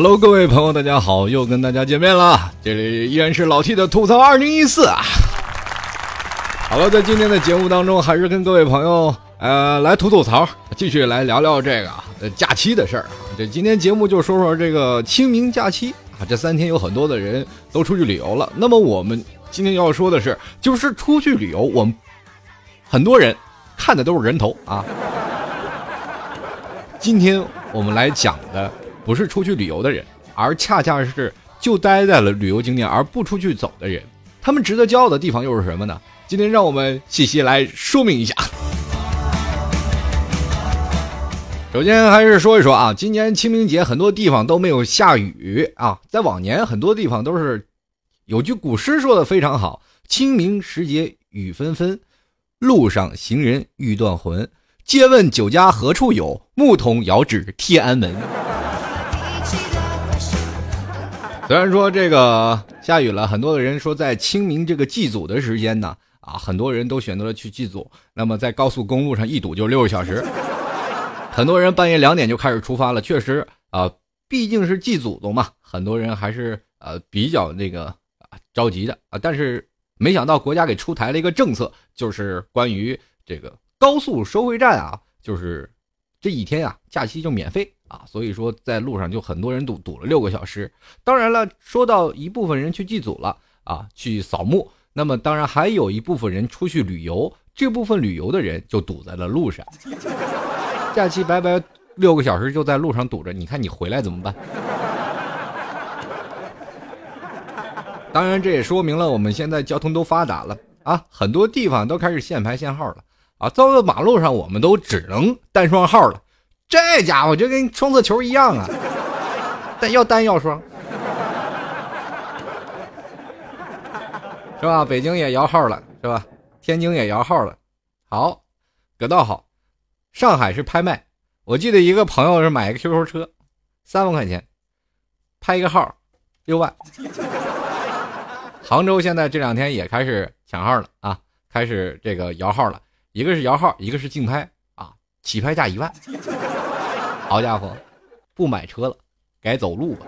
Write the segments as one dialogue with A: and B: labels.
A: Hello，各位朋友，大家好，又跟大家见面了。这里依然是老 T 的吐槽二零一四啊。好了，在今天的节目当中，还是跟各位朋友呃来吐吐槽，继续来聊聊这个呃假期的事儿啊。这今天节目就说说这个清明假期啊，这三天有很多的人都出去旅游了。那么我们今天要说的是，就是出去旅游，我们很多人看的都是人头啊。今天我们来讲的。不是出去旅游的人，而恰恰是就待在了旅游景点而不出去走的人。他们值得骄傲的地方又是什么呢？今天让我们细细来说明一下。首先还是说一说啊，今年清明节很多地方都没有下雨啊。在往年很多地方都是，有句古诗说的非常好：“清明时节雨纷纷，路上行人欲断魂。借问酒家何处有？牧童遥指天安门。” 虽然说这个下雨了，很多的人说在清明这个祭祖的时间呢，啊，很多人都选择了去祭祖。那么在高速公路上一堵就六个小时，很多人半夜两点就开始出发了。确实啊，毕竟是祭祖宗嘛，很多人还是呃比较那个啊着急的啊。但是没想到国家给出台了一个政策，就是关于这个高速收费站啊，就是这一天啊假期就免费。啊，所以说在路上就很多人堵堵了六个小时。当然了，说到一部分人去祭祖了啊，去扫墓，那么当然还有一部分人出去旅游，这部分旅游的人就堵在了路上。假期白白六个小时就在路上堵着，你看你回来怎么办？当然，这也说明了我们现在交通都发达了啊，很多地方都开始限牌限号了啊，到马路上我们都只能单双号了。这家伙就跟双色球一样啊，但要单要双，是吧？北京也摇号了，是吧？天津也摇号了，好，可倒好。上海是拍卖，我记得一个朋友是买一个 QQ 车，三万块钱，拍一个号，六万。杭州现在这两天也开始抢号了啊，开始这个摇号了，一个是摇号，一个是竞拍啊，起拍价一万。好家伙，不买车了，改走路吧。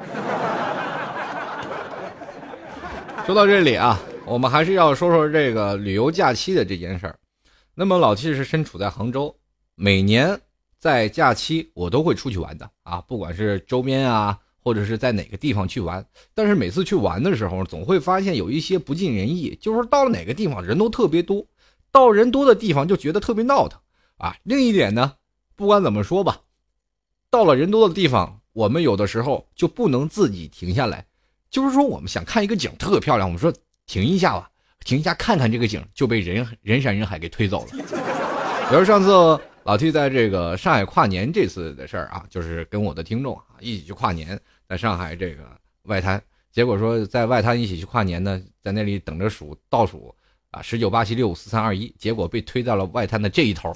A: 说到这里啊，我们还是要说说这个旅游假期的这件事儿。那么老七是身处在杭州，每年在假期我都会出去玩的啊，不管是周边啊，或者是在哪个地方去玩。但是每次去玩的时候，总会发现有一些不尽人意，就是到了哪个地方人都特别多，到人多的地方就觉得特别闹腾啊。另一点呢，不管怎么说吧。到了人多的地方，我们有的时候就不能自己停下来，就是说我们想看一个景特漂亮，我们说停一下吧，停一下看看这个景，就被人人山人海给推走了。比如上次老 T 在这个上海跨年这次的事儿啊，就是跟我的听众啊一起去跨年，在上海这个外滩，结果说在外滩一起去跨年呢，在那里等着数倒数啊十九八七六五四三二一，结果被推到了外滩的这一头，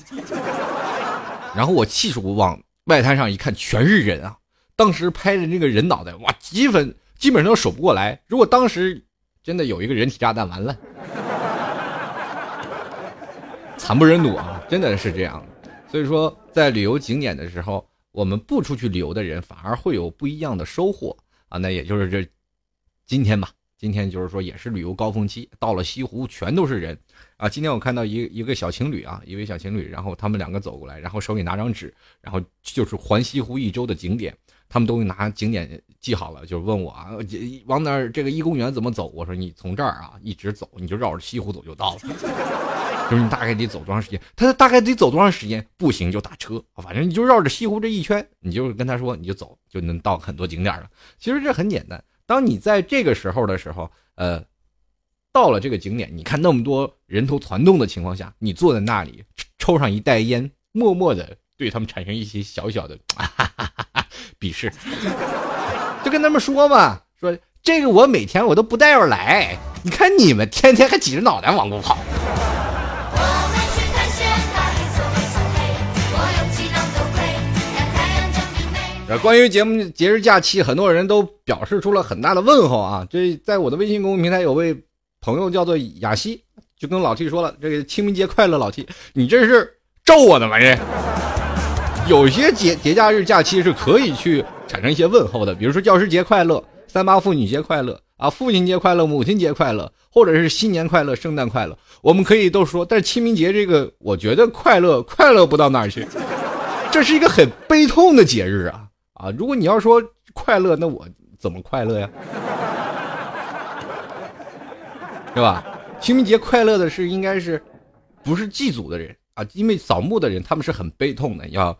A: 然后我气数往。外滩上一看，全是人啊！当时拍的那个人脑袋，哇，基本基本上都数不过来。如果当时真的有一个人体炸弹，完了，惨不忍睹啊！真的是这样。所以说，在旅游景点的时候，我们不出去旅游的人，反而会有不一样的收获啊！那也就是这今天吧，今天就是说也是旅游高峰期，到了西湖全都是人。啊，今天我看到一一个小情侣啊，一位小情侣，然后他们两个走过来，然后手里拿张纸，然后就是环西湖一周的景点，他们都拿景点记好了，就是问我啊，往哪儿这个一公园怎么走？我说你从这儿啊一直走，你就绕着西湖走就到了，就是你大概得走多长时间？他大概得走多长时间？步行就打车，反正你就绕着西湖这一圈，你就跟他说你就走，就能到很多景点了。其实这很简单，当你在这个时候的时候，呃。到了这个景点，你看那么多人头攒动的情况下，你坐在那里抽上一袋烟，默默的对他们产生一些小小的 鄙视，就跟他们说嘛，说这个我每天我都不带着来，你看你们天天还挤着脑袋往过跑。关于节目节日假期，很多人都表示出了很大的问候啊！这在我的微信公众平台有位。朋友叫做雅西，就跟老 T 说了：“这个清明节快乐，老 T，你这是咒我的吗？这有些节节假日假期是可以去产生一些问候的，比如说教师节快乐、三八妇女节快乐啊、父亲节快乐、母亲节快乐，或者是新年快乐、圣诞快乐，我们可以都说。但是清明节这个，我觉得快乐快乐不到哪儿去，这是一个很悲痛的节日啊啊！如果你要说快乐，那我怎么快乐呀？是吧？清明节快乐的是应该是，不是祭祖的人啊？因为扫墓的人他们是很悲痛的，要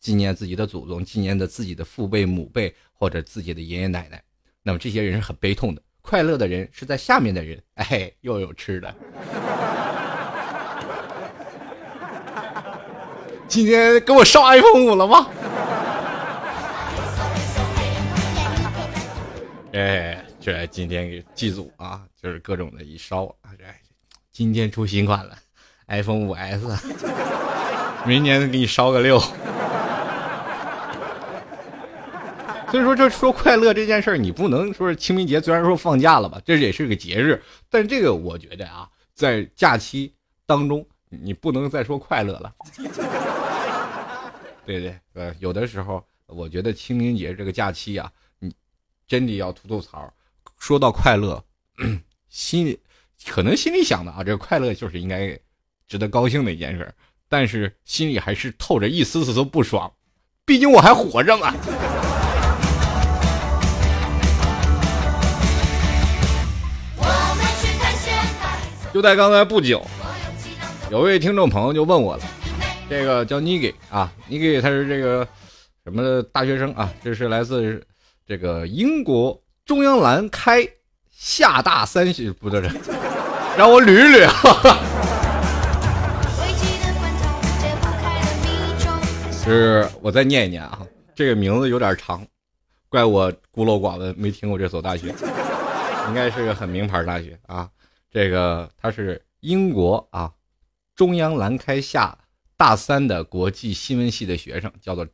A: 纪念自己的祖宗，纪念的自己的父辈、母辈或者自己的爷爷奶奶。那么这些人是很悲痛的。快乐的人是在下面的人，哎，又有吃的。今天给我上 iPhone 五了吗？哎。这今天给祭祖啊，就是各种的一烧啊！这今天出新款了，iPhone 五 S，明年给你烧个六。所以说，这说快乐这件事儿，你不能说是清明节，虽然说放假了吧，这也是个节日，但这个我觉得啊，在假期当中，你不能再说快乐了。对对，呃，有的时候我觉得清明节这个假期啊，真的要吐吐槽。说到快乐，心里可能心里想的啊，这个快乐就是应该值得高兴的一件事，但是心里还是透着一丝丝的不爽，毕竟我还活着嘛。就在刚才不久，有位听众朋友就问我了，这个叫 Niki 啊，Niki 他是这个什么大学生啊？这是来自这个英国。中央蓝开厦大三学不对，让我捋一捋啊。是，我再念一念啊，这个名字有点长，怪我孤陋寡闻，没听过这所大学，应该是个很名牌大学啊。这个他是英国啊，中央兰开夏大三的国际新闻系的学生，叫做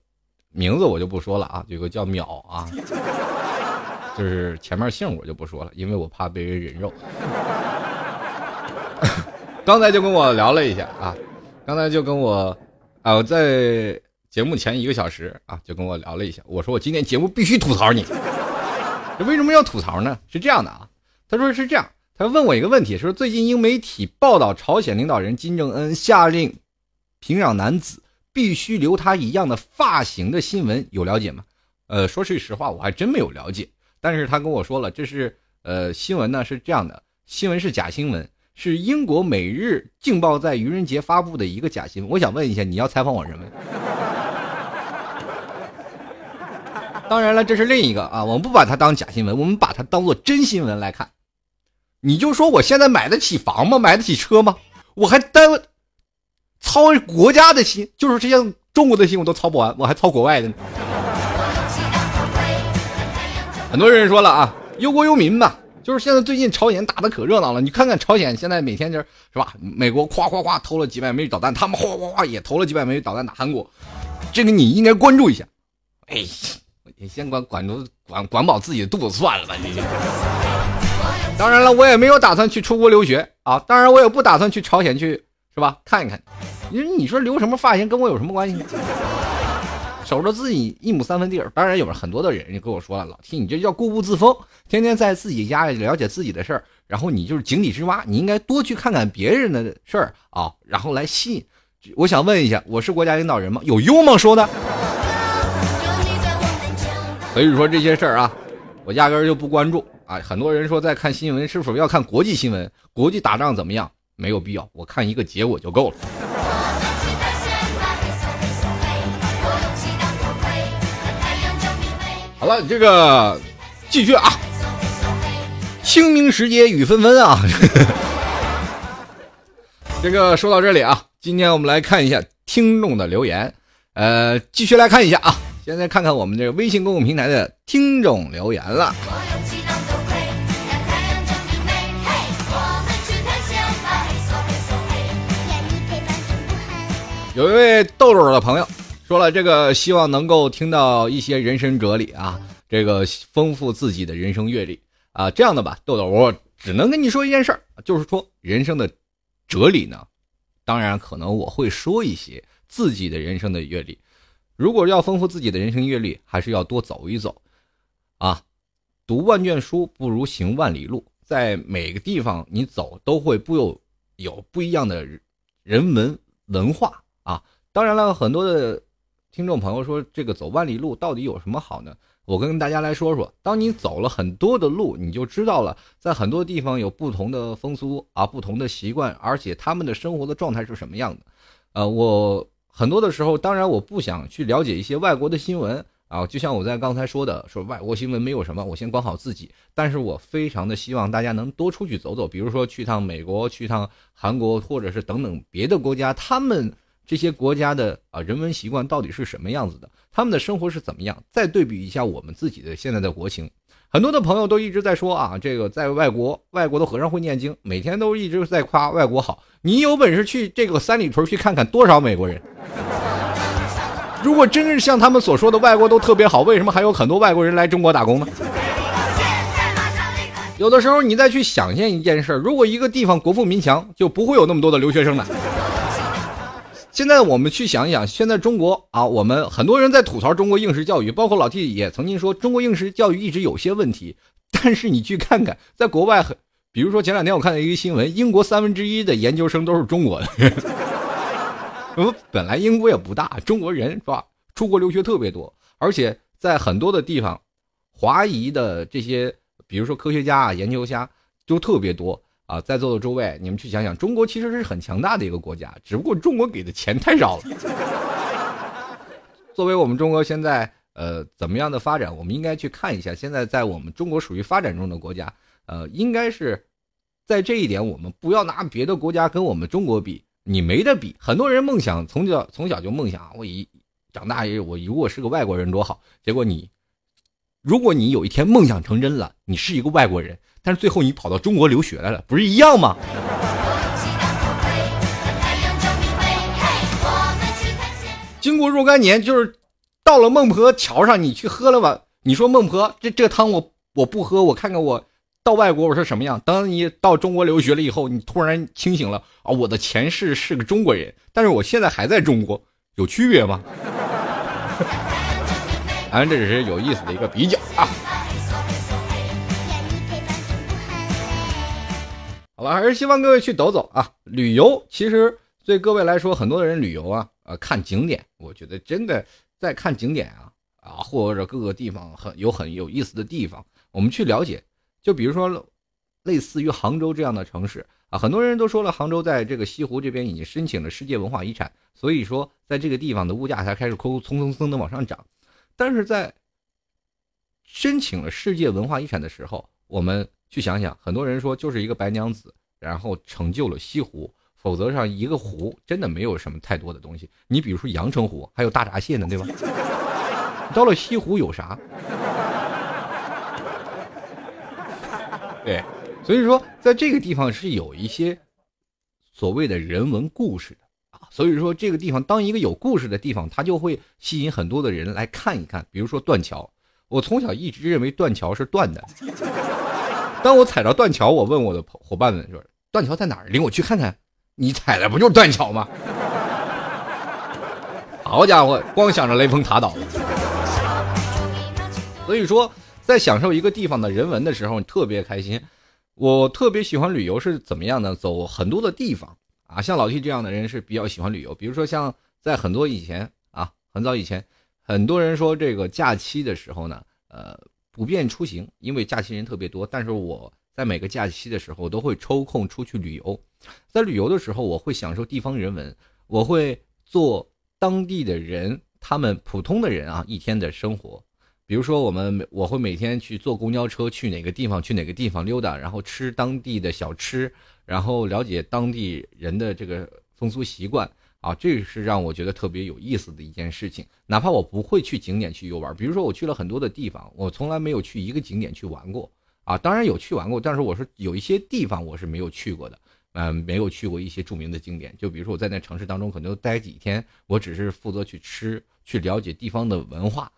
A: 名字我就不说了啊，有个叫淼啊。就是前面姓我就不说了，因为我怕被人人肉。刚才就跟我聊了一下啊，刚才就跟我啊，我在节目前一个小时啊，就跟我聊了一下。我说我今天节目必须吐槽你，这为什么要吐槽呢？是这样的啊，他说是这样，他问我一个问题，说最近英媒体报道朝鲜领导人金正恩下令平壤男子必须留他一样的发型的新闻，有了解吗？呃，说句实话，我还真没有了解。但是他跟我说了，这是呃新闻呢是这样的，新闻是假新闻，是英国《每日镜报》在愚人节发布的一个假新闻。我想问一下，你要采访我什么？当然了，这是另一个啊，我们不把它当假新闻，我们把它当做真新闻来看。你就说我现在买得起房吗？买得起车吗？我还担操国家的心，就是这些中国的心我都操不完，我还操国外的呢。很多人说了啊，忧国忧民吧，就是现在最近朝鲜打的可热闹了。你看看朝鲜现在每天就是吧？美国夸夸夸投了几百枚导弹，他们哗哗哗也投了几百枚导弹打韩国，这个你应该关注一下。哎，你先管管住管管饱自己的肚子算了吧。你。当然了，我也没有打算去出国留学啊。当然，我也不打算去朝鲜去是吧？看一看。你说你说留什么发型跟我有什么关系？守着自己一亩三分地儿，当然有很多的人就跟我说了：“老 T，你这叫固步自封，天天在自己家里了解自己的事儿，然后你就是井底之蛙，你应该多去看看别人的事儿啊，然后来吸引。”我想问一下，我是国家领导人吗？有用吗？说的。所以说这些事儿啊，我压根儿就不关注啊。很多人说在看新闻，是否要看国际新闻？国际打仗怎么样？没有必要，我看一个结果就够了。好了，这个继续啊！清明时节雨纷纷啊！这个说到这里啊，今天我们来看一下听众的留言。呃，继续来看一下啊，现在看看我们这个微信公共平台的听众留言了。有一位豆豆的朋友。说了这个，希望能够听到一些人生哲理啊，这个丰富自己的人生阅历啊，这样的吧，豆豆，我只能跟你说一件事儿，就是说人生的哲理呢，当然可能我会说一些自己的人生的阅历，如果要丰富自己的人生阅历，还是要多走一走，啊，读万卷书不如行万里路。在每个地方你走，都会不有有不一样的人文文化啊。当然了，很多的听众朋友说，这个走万里路到底有什么好呢？我跟大家来说说，当你走了很多的路，你就知道了，在很多地方有不同的风俗啊，不同的习惯，而且他们的生活的状态是什么样的。呃，我很多的时候，当然我不想去了解一些外国的新闻啊，就像我在刚才说的，说外国新闻没有什么，我先管好自己。但是我非常的希望大家能多出去走走，比如说去趟美国，去趟韩国，或者是等等别的国家，他们。这些国家的啊人文习惯到底是什么样子的？他们的生活是怎么样？再对比一下我们自己的现在的国情，很多的朋友都一直在说啊，这个在外国，外国的和尚会念经，每天都一直在夸外国好。你有本事去这个三里屯去看看多少美国人？如果真是像他们所说的外国都特别好，为什么还有很多外国人来中国打工呢？有的时候你再去想象一件事如果一个地方国富民强，就不会有那么多的留学生了。现在我们去想一想，现在中国啊，我们很多人在吐槽中国应试教育，包括老 T 也曾经说中国应试教育一直有些问题。但是你去看看，在国外很，比如说前两天我看到一个新闻，英国三分之一的研究生都是中国的。我 本来英国也不大，中国人是吧？出国留学特别多，而且在很多的地方，华裔的这些，比如说科学家啊、研究家，都特别多。啊，在座的诸位，你们去想想，中国其实是很强大的一个国家，只不过中国给的钱太少了。作为我们中国现在呃怎么样的发展，我们应该去看一下，现在在我们中国属于发展中的国家，呃，应该是在这一点，我们不要拿别的国家跟我们中国比，你没得比。很多人梦想从小从小就梦想，我一长大我如果是个外国人多好，结果你。如果你有一天梦想成真了，你是一个外国人，但是最后你跑到中国留学来了，不是一样吗？经过若干年，就是到了孟婆桥上，你去喝了碗，你说孟婆这这汤我我不喝，我看看我到外国我是什么样。当你到中国留学了以后，你突然清醒了啊，我的前世是个中国人，但是我现在还在中国，有区别吗？反正，这只是有意思的一个比较啊。好了，还是希望各位去走走啊。旅游其实对各位来说，很多人旅游啊，呃，看景点，我觉得真的在看景点啊啊，或者各个地方很有很有意思的地方，我们去了解。就比如说，类似于杭州这样的城市啊，很多人都说了，杭州在这个西湖这边已经申请了世界文化遗产，所以说在这个地方的物价才开始蹭蹭蹭的往上涨。但是在申请了世界文化遗产的时候，我们去想想，很多人说就是一个白娘子，然后成就了西湖，否则上一个湖真的没有什么太多的东西。你比如说阳澄湖，还有大闸蟹呢，对吧？到了西湖有啥？对，所以说在这个地方是有一些所谓的人文故事的啊。所以说，这个地方当一个有故事的地方，它就会吸引很多的人来看一看。比如说断桥，我从小一直认为断桥是断的。当我踩着断桥，我问我的伙伴们说：“断桥在哪儿？领我去看看。”你踩的不就是断桥吗？好家伙，光想着雷峰塔倒了。所以说，在享受一个地方的人文的时候，你特别开心。我特别喜欢旅游是怎么样的？走很多的地方。啊，像老 T 这样的人是比较喜欢旅游。比如说，像在很多以前啊，很早以前，很多人说这个假期的时候呢，呃，不便出行，因为假期人特别多。但是我在每个假期的时候都会抽空出去旅游。在旅游的时候，我会享受地方人文，我会做当地的人，他们普通的人啊一天的生活。比如说，我们我会每天去坐公交车去哪个地方，去哪个地方溜达，然后吃当地的小吃。然后了解当地人的这个风俗习惯啊，这是让我觉得特别有意思的一件事情。哪怕我不会去景点去游玩，比如说我去了很多的地方，我从来没有去一个景点去玩过啊。当然有去玩过，但是我是有一些地方我是没有去过的，嗯，没有去过一些著名的景点。就比如说我在那城市当中可能待几天，我只是负责去吃，去了解地方的文化，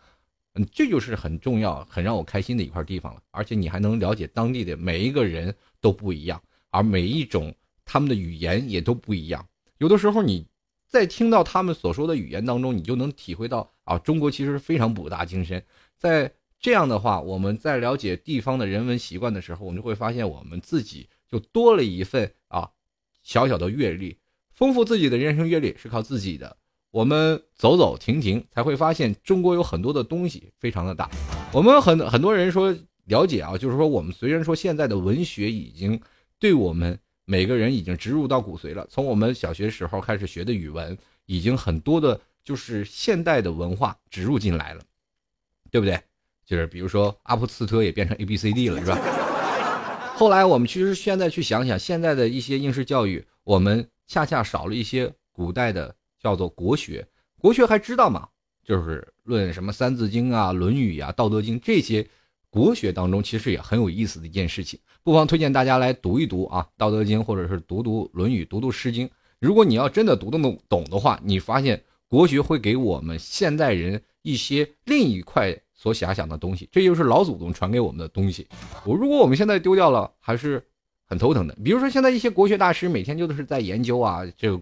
A: 嗯，这就是很重要、很让我开心的一块地方了。而且你还能了解当地的每一个人都不一样。而每一种他们的语言也都不一样，有的时候你在听到他们所说的语言当中，你就能体会到啊，中国其实非常博大精深。在这样的话，我们在了解地方的人文习惯的时候，我们就会发现我们自己就多了一份啊小小的阅历，丰富自己的人生阅历是靠自己的。我们走走停停，才会发现中国有很多的东西非常的大。我们很很多人说了解啊，就是说我们虽然说现在的文学已经对我们每个人已经植入到骨髓了，从我们小学时候开始学的语文，已经很多的就是现代的文化植入进来了，对不对？就是比如说阿普次特也变成 A B C D 了，是吧？后来我们其实现在去想想，现在的一些应试教育，我们恰恰少了一些古代的。叫做国学，国学还知道吗？就是论什么《三字经》啊、《论语》啊、《道德经》这些国学当中，其实也很有意思的一件事情，不妨推荐大家来读一读啊，《道德经》或者是读读《论语》、读读《诗经》。如果你要真的读得懂懂的话，你发现国学会给我们现代人一些另一块所遐想的东西，这就是老祖宗传给我们的东西。我如果我们现在丢掉了，还是很头疼的。比如说现在一些国学大师每天就是在研究啊，这个。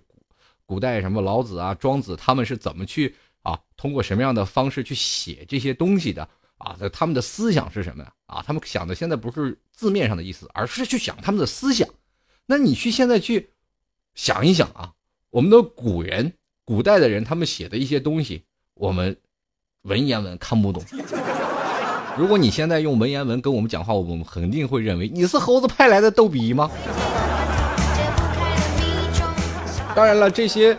A: 古代什么老子啊、庄子，他们是怎么去啊？通过什么样的方式去写这些东西的啊？他们的思想是什么呀？啊，他们想的现在不是字面上的意思，而是去想他们的思想。那你去现在去想一想啊，我们的古人、古代的人，他们写的一些东西，我们文言文看不懂。如果你现在用文言文跟我们讲话，我们肯定会认为你是猴子派来的逗比吗？当然了，这些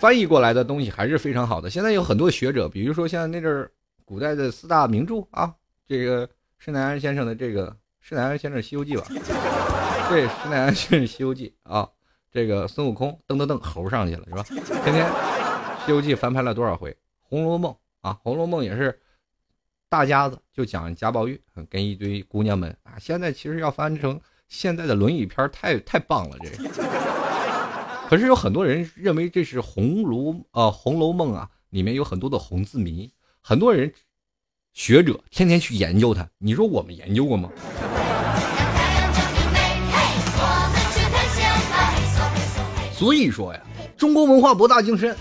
A: 翻译过来的东西还是非常好的。现在有很多学者，比如说像那阵儿古代的四大名著啊，这个施耐庵先生的这个施耐庵先生《西游记》吧，对，施耐庵先生《西游记》啊，这个孙悟空噔噔噔猴上去了是吧？天天《西游记》翻拍了多少回，《红楼梦》啊，《红楼梦》也是大家子就讲贾宝玉跟一堆姑娘们啊。现在其实要翻成现在的轮椅片，太太棒了，这个。可是有很多人认为这是《红楼》呃，《红楼梦》啊，里面有很多的红字谜，很多人学者天天去研究它。你说我们研究过吗？所以说呀，中国文化博大精深，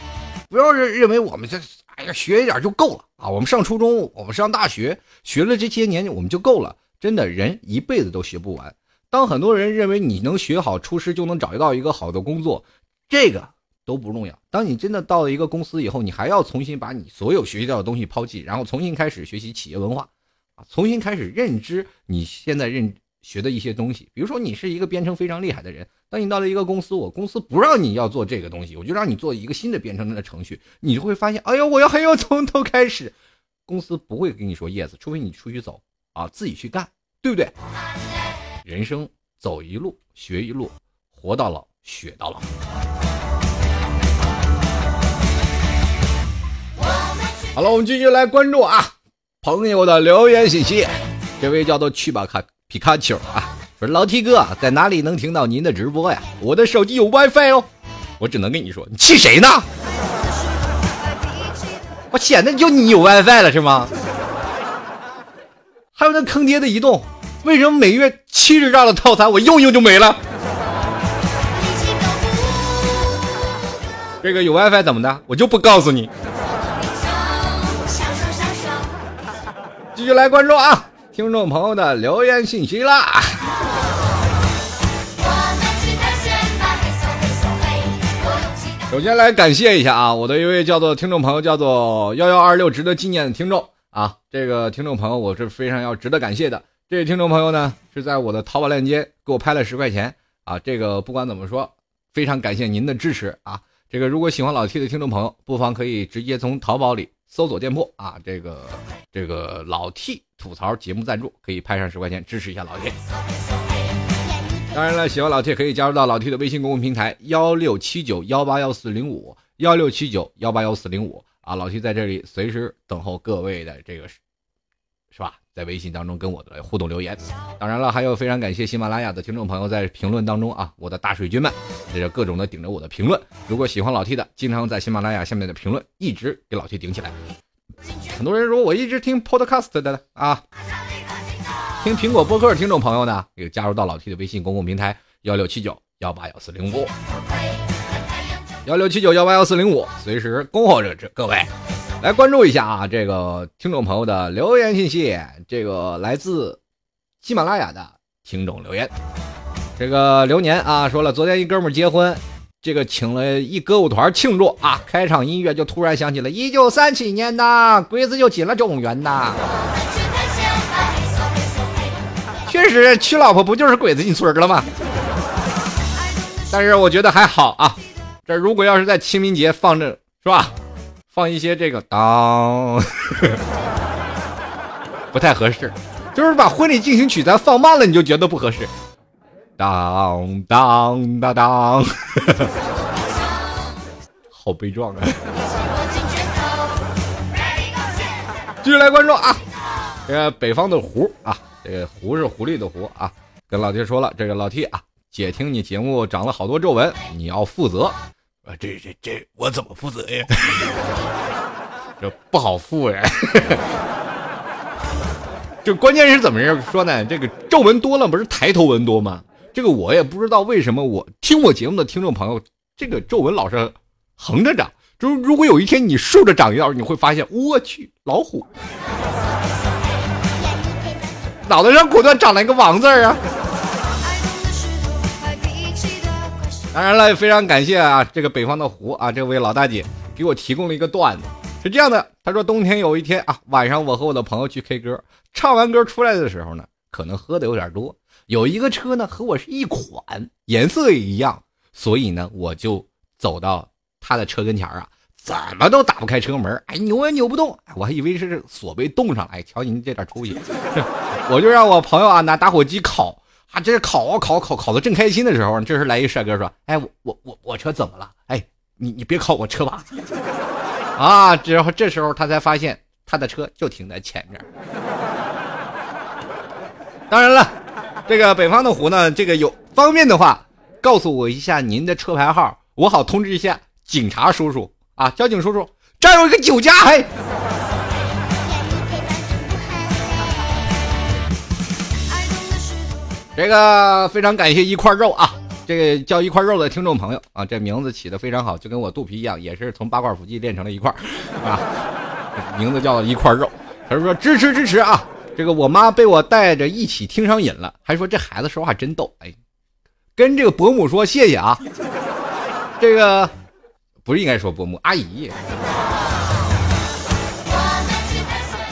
A: 不要认认为我们这哎呀学一点就够了啊。我们上初中，我们上大学，学了这些年我们就够了。真的人一辈子都学不完。当很多人认为你能学好厨师就能找到一个好的工作，这个都不重要。当你真的到了一个公司以后，你还要重新把你所有学习到的东西抛弃，然后重新开始学习企业文化，啊，重新开始认知你现在认学的一些东西。比如说，你是一个编程非常厉害的人，当你到了一个公司，我公司不让你要做这个东西，我就让你做一个新的编程的程序，你就会发现，哎呀，我要还要从头开始，公司不会跟你说 yes，除非你出去走啊，自己去干，对不对？人生走一路，学一路，活到老，学到老。好了，我们继续来关注啊，朋友的留言信息。这位叫做去吧卡皮卡丘啊，说老 T 哥在哪里能听到您的直播呀？我的手机有 WiFi 哦，我只能跟你说，你气谁呢？我显得就你有 WiFi 了是吗？还有那坑爹的移动。为什么每月七十兆的套餐我用用就没了？这个有 WiFi 怎么的？我就不告诉你。续来关注啊，听众朋友的留言信息啦。首先来感谢一下啊，我的一位叫做听众朋友叫做幺幺二六值得纪念的听众啊，这个听众朋友我是非常要值得感谢的。这位听众朋友呢，是在我的淘宝链接给我拍了十块钱啊！这个不管怎么说，非常感谢您的支持啊！这个如果喜欢老 T 的听众朋友，不妨可以直接从淘宝里搜索店铺啊，这个这个老 T 吐槽节目赞助，可以拍上十块钱支持一下老 T。当然了，喜欢老 T 可以加入到老 T 的微信公共平台幺六七九幺八幺四零五幺六七九幺八幺四零五啊！老 T 在这里随时等候各位的这个。是吧？在微信当中跟我的互动留言，当然了，还有非常感谢喜马拉雅的听众朋友在评论当中啊，我的大水军们，这是各种的顶着我的评论。如果喜欢老 T 的，经常在喜马拉雅下面的评论，一直给老 T 顶起来。很多人说我一直听 Podcast 的啊，听苹果播客的听众朋友呢，也加入到老 T 的微信公共平台幺六七九幺八幺四零五。幺六七九幺八幺四零五，随时恭候着各位来关注一下啊！这个听众朋友的留言信息，这个来自喜马拉雅的听众留言。这个流年啊，说了昨天一哥们结婚，这个请了一歌舞团庆祝啊，开场音乐就突然响起了一九三七年呐，鬼子就进了中原呐。确实，娶老婆不就是鬼子进村了吗？但是我觉得还好啊。这如果要是在清明节放这是吧？放一些这个当，不太合适。就是把婚礼进行曲咱放慢了，你就觉得不合适。当当当当，好悲壮啊！继续来关注啊，这个北方的狐啊。这个狐是狐狸的狐啊，跟老 T 说了，这个老 T 啊，姐听你节目长了好多皱纹，你要负责。啊，这这这，我怎么负责呀？这不好负呀。这关键是怎么说呢？这个皱纹多了，不是抬头纹多吗？这个我也不知道为什么，我听我节目的听众朋友，这个皱纹老是横着长。就是如果有一天你竖着长一道，你会发现，我去，老虎。脑袋上果断长了一个王字啊！当然了，非常感谢啊，这个北方的湖啊，这位老大姐给我提供了一个段子，是这样的：她说冬天有一天啊，晚上我和我的朋友去 K 歌，唱完歌出来的时候呢，可能喝的有点多，有一个车呢和我是一款，颜色也一样，所以呢，我就走到他的车跟前啊。怎么都打不开车门，哎，扭也扭不动，我还以为是锁被冻上了。哎，瞧您这点出息，我就让我朋友啊拿打火机烤，啊，这烤啊烤烤烤的正开心的时候，这时来一帅哥说，哎，我我我我车怎么了？哎，你你别烤我车吧。啊，之后这时候他才发现他的车就停在前面。当然了，这个北方的湖呢，这个有方便的话，告诉我一下您的车牌号，我好通知一下警察叔叔。啊，交警叔叔，这儿有一个酒驾，嘿！这个非常感谢一块肉啊，这个叫一块肉的听众朋友啊，这名字起的非常好，就跟我肚皮一样，也是从八块腹肌练成了一块啊，名字叫一块肉。他说支持支持啊，这个我妈被我带着一起听上瘾了，还说这孩子说话真逗，哎，跟这个伯母说谢谢啊，这个。不是应该说伯母阿姨，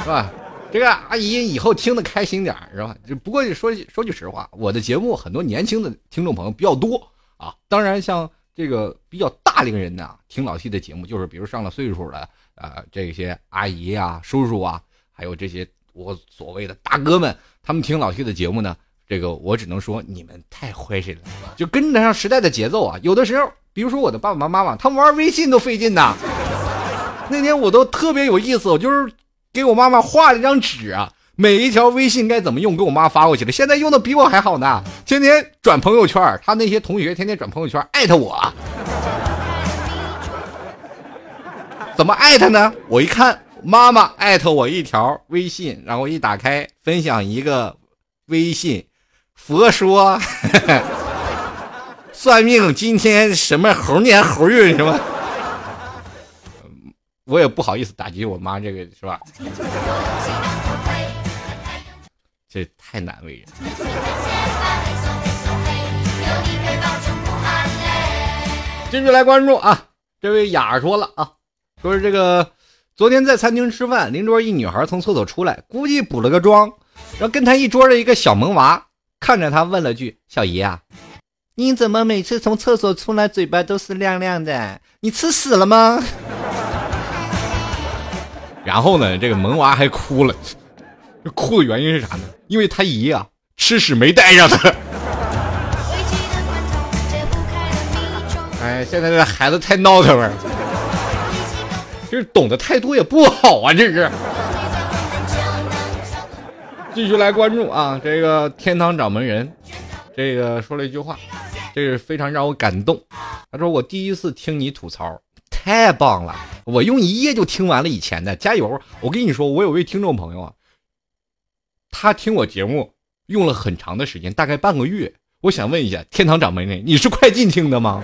A: 是吧？这个阿姨以后听得开心点是吧？就不过说说句实话，我的节目很多年轻的听众朋友比较多啊。当然，像这个比较大龄人呢，听老 T 的节目，就是比如上了岁数的啊，这些阿姨啊、叔叔啊，还有这些我所谓的大哥们，他们听老 T 的节目呢，这个我只能说你们太坏神了，就跟得上时代的节奏啊。有的时候。比如说我的爸爸妈妈，他们玩微信都费劲呐。那天我都特别有意思，我就是给我妈妈画了一张纸啊，每一条微信该怎么用，给我妈发过去了。现在用的比我还好呢，天天转朋友圈，他那些同学天天转朋友圈艾特我。怎么艾特呢？我一看，妈妈艾特我一条微信，然后一打开分享一个微信，佛说。算命今天什么猴年猴运是吧？我也不好意思打击我妈这个是吧？这太难为人。继续来关注啊，这位雅说了啊，说是这个昨天在餐厅吃饭，邻桌一女孩从厕所出来，估计补了个妆，然后跟她一桌的一个小萌娃看着她问了句：“小姨啊。”你怎么每次从厕所出来嘴巴都是亮亮的？你吃屎了吗？然后呢，这个萌娃还哭了，哭的原因是啥呢？因为他姨啊吃屎没带上他。哎，现在这孩子太闹腾了，这懂得太多也不好啊，这是。继续来关注啊，这个天堂掌门人，这个说了一句话。这是非常让我感动。他说：“我第一次听你吐槽，太棒了！我用一夜就听完了以前的，加油！我跟你说，我有位听众朋友啊，他听我节目用了很长的时间，大概半个月。我想问一下，天堂掌门人，你是快进听的吗？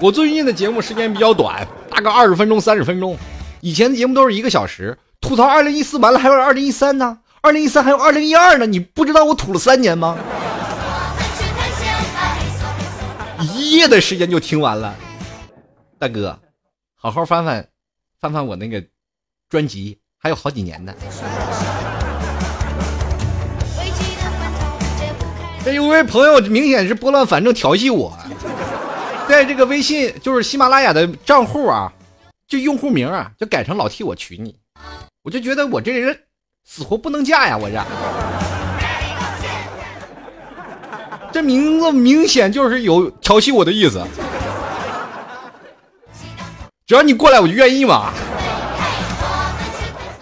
A: 我最近的节目时间比较短，大概二十分钟、三十分钟。以前的节目都是一个小时，吐槽二零一四完了还有二零一三呢，二零一三还有二零一二呢，你不知道我吐了三年吗？一夜的时间就听完了，大哥，好好翻翻，翻翻我那个专辑，还有好几年呢。这有位朋友明显是拨乱反正调戏我，在这个微信就是喜马拉雅的账户啊，就用户名啊，就改成老替我娶你，我就觉得我这人死活不能嫁呀，我这。这名字明显就是有调戏我的意思，只要你过来，我就愿意嘛。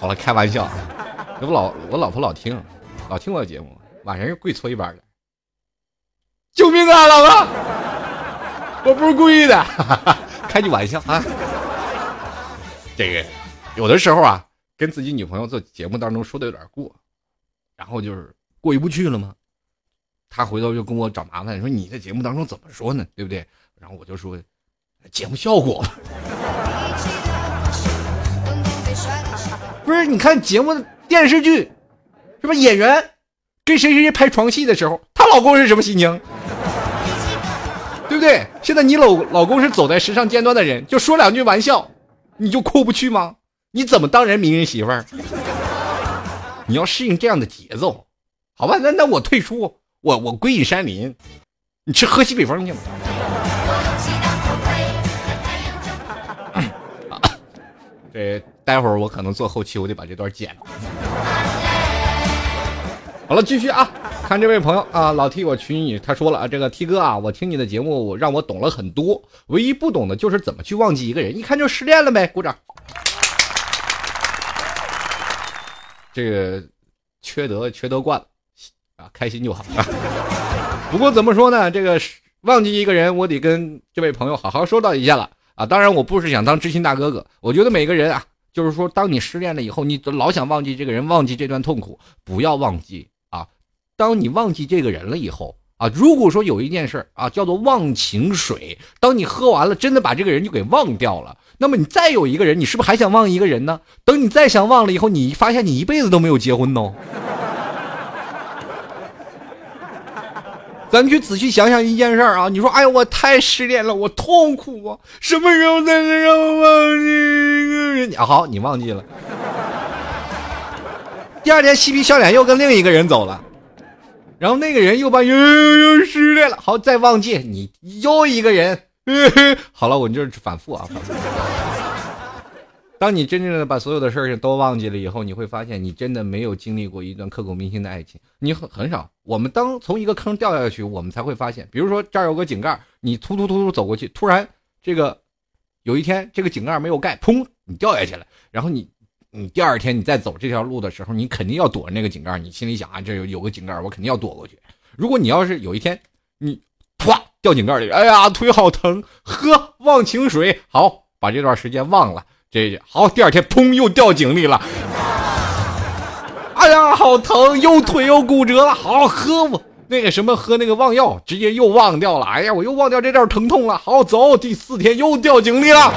A: 好了，开玩笑，这不老我老婆老听，老听我节目，晚上又跪搓衣板的。救命啊，老婆！我不是故意的，开句玩笑啊。这个有的时候啊，跟自己女朋友做节目当中说的有点过，然后就是过意不去了吗？他回头就跟我找麻烦，说你在节目当中怎么说呢？对不对？然后我就说，节目效果。不是，你看节目电视剧，是吧？演员跟谁谁谁拍床戏的时候，她老公是什么心情？对？现在你老老公是走在时尚尖端的人，就说两句玩笑，你就过不去吗？你怎么当人名人媳妇儿？你要适应这样的节奏，好吧？那那我退出。我我归隐山林，你吃喝西北风去吧。这待会儿我可能做后期，我得把这段剪了。好了，继续啊，看这位朋友啊，老 T 我娶你，他说了啊，这个 T 哥啊，我听你的节目让我懂了很多，唯一不懂的就是怎么去忘记一个人，一看就失恋了呗，鼓掌。这个缺德缺德惯了啊。开心就好。不过怎么说呢？这个忘记一个人，我得跟这位朋友好好说道一下了啊！当然，我不是想当知心大哥哥。我觉得每个人啊，就是说，当你失恋了以后，你老想忘记这个人，忘记这段痛苦，不要忘记！当你忘记这个人了以后啊，如果说有一件事啊，叫做忘情水，当你喝完了，真的把这个人就给忘掉了，那么你再有一个人，你是不是还想忘一个人呢？等你再想忘了以后，你发现你一辈子都没有结婚哦。咱去仔细想想一件事儿啊！你说，哎呀，我太失恋了，我痛苦啊！什么时候才能让我忘记一个人？好，你忘记了。第二天嬉皮笑脸又跟另一个人走了，然后那个人又把又又又失恋了。好，再忘记你又一个人。好了，我就是反复啊。反复 当你真正的把所有的事情都忘记了以后，你会发现你真的没有经历过一段刻骨铭心的爱情。你很很少。我们当从一个坑掉下去，我们才会发现，比如说这儿有个井盖，你突突突突走过去，突然这个有一天这个井盖没有盖，砰，你掉下去了。然后你你第二天你再走这条路的时候，你肯定要躲着那个井盖。你心里想啊，这有有个井盖，我肯定要躲过去。如果你要是有一天你唰掉井盖里，哎呀腿好疼，喝忘情水，好把这段时间忘了。这好，第二天砰又掉井里了，哎呀，好疼，又腿又骨折了。好喝我那个什么喝那个忘药，直接又忘掉了。哎呀，我又忘掉这段疼痛了。好走，第四天又掉井里了。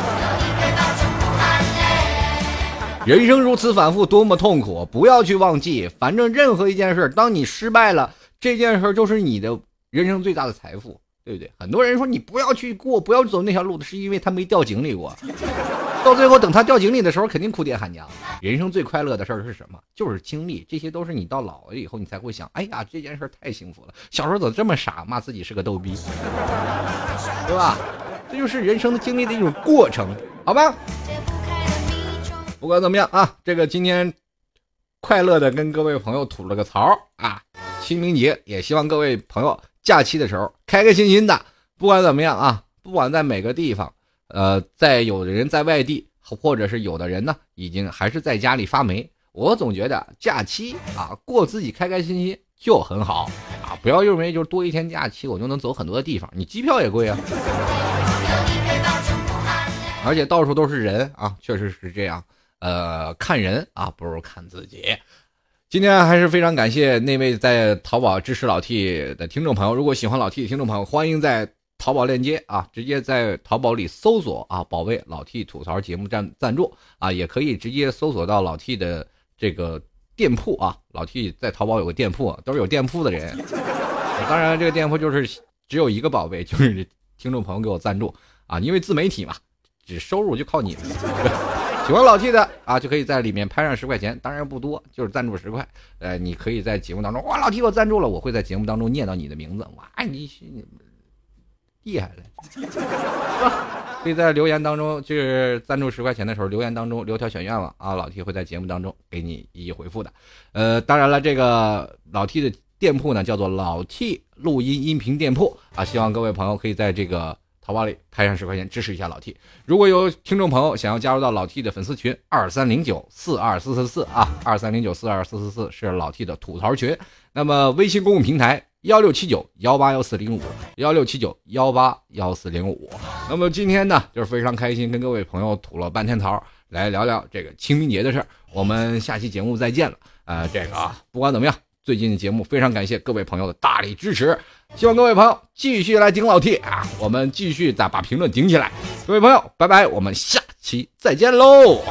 A: 人生如此反复，多么痛苦！不要去忘记，反正任何一件事，当你失败了，这件事儿就是你的人生最大的财富。对不对？很多人说你不要去过，不要走那条路，是因为他没掉井里过。到最后等他掉井里的时候，肯定哭爹喊娘。人生最快乐的事儿是什么？就是经历，这些都是你到老了以后你才会想，哎呀，这件事儿太幸福了。小时候怎么这么傻，骂自己是个逗逼，对吧？这就是人生的经历的一种过程，好吧？不管怎么样啊，这个今天快乐的跟各位朋友吐了个槽啊，清明节也希望各位朋友。假期的时候，开开心心的，不管怎么样啊，不管在每个地方，呃，在有的人在外地，或者是有的人呢，已经还是在家里发霉。我总觉得假期啊，过自己开开心心就很好啊，不要认为就是多一天假期，我就能走很多的地方，你机票也贵啊，而且到处都是人啊，确实是这样。呃，看人啊，不如看自己。今天还是非常感谢那位在淘宝支持老 T 的听众朋友。如果喜欢老 T 的听众朋友，欢迎在淘宝链接啊，直接在淘宝里搜索啊，保卫老 T 吐槽节目赞赞助啊，也可以直接搜索到老 T 的这个店铺啊，老 T 在淘宝有个店铺，都是有店铺的人。当然，这个店铺就是只有一个宝贝，就是听众朋友给我赞助啊，因为自媒体嘛，只收入就靠你们。喜欢老 T 的啊，就可以在里面拍上十块钱，当然不多，就是赞助十块。呃，你可以在节目当中，哇，老 T 我赞助了，我会在节目当中念到你的名字，哇，你你厉害了，可以在留言当中，就是赞助十块钱的时候，留言当中留条小愿望啊，老 T 会在节目当中给你一一回复的。呃，当然了，这个老 T 的店铺呢，叫做老 T 录音音频店铺啊，希望各位朋友可以在这个。淘宝里拍上十块钱支持一下老 T。如果有听众朋友想要加入到老 T 的粉丝群，二三零九四二四四四啊，二三零九四二四四四是老 T 的吐槽群。那么微信公共平台幺六七九幺八幺四零五幺六七九幺八幺四零五。那么今天呢，就是非常开心，跟各位朋友吐了半天槽，来聊聊这个清明节的事儿。我们下期节目再见了。呃，这个啊，不管怎么样。最近的节目非常感谢各位朋友的大力支持，希望各位朋友继续来顶老 T 啊！我们继续再把评论顶起来，各位朋友，拜拜，我们下期再见喽。